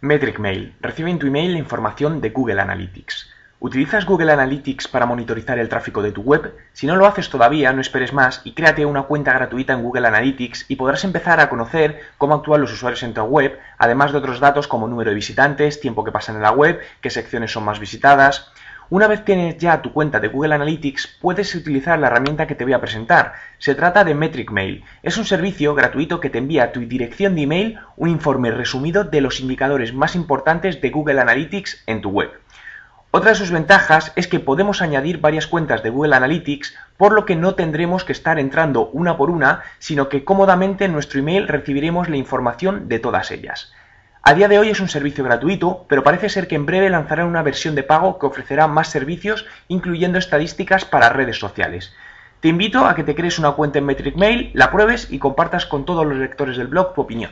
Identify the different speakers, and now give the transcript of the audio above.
Speaker 1: Metric Mail. Recibe en tu email la información de Google Analytics. ¿Utilizas Google Analytics para monitorizar el tráfico de tu web? Si no lo haces todavía, no esperes más y créate una cuenta gratuita en Google Analytics y podrás empezar a conocer cómo actúan los usuarios en tu web, además de otros datos como número de visitantes, tiempo que pasan en la web, qué secciones son más visitadas. Una vez tienes ya tu cuenta de Google Analytics, puedes utilizar la herramienta que te voy a presentar. Se trata de Metric Mail. Es un servicio gratuito que te envía a tu dirección de email un informe resumido de los indicadores más importantes de Google Analytics en tu web. Otra de sus ventajas es que podemos añadir varias cuentas de Google Analytics, por lo que no tendremos que estar entrando una por una, sino que cómodamente en nuestro email recibiremos la información de todas ellas. A día de hoy es un servicio gratuito, pero parece ser que en breve lanzarán una versión de pago que ofrecerá más servicios, incluyendo estadísticas para redes sociales. Te invito a que te crees una cuenta en Metric Mail, la pruebes y compartas con todos los lectores del blog tu opinión.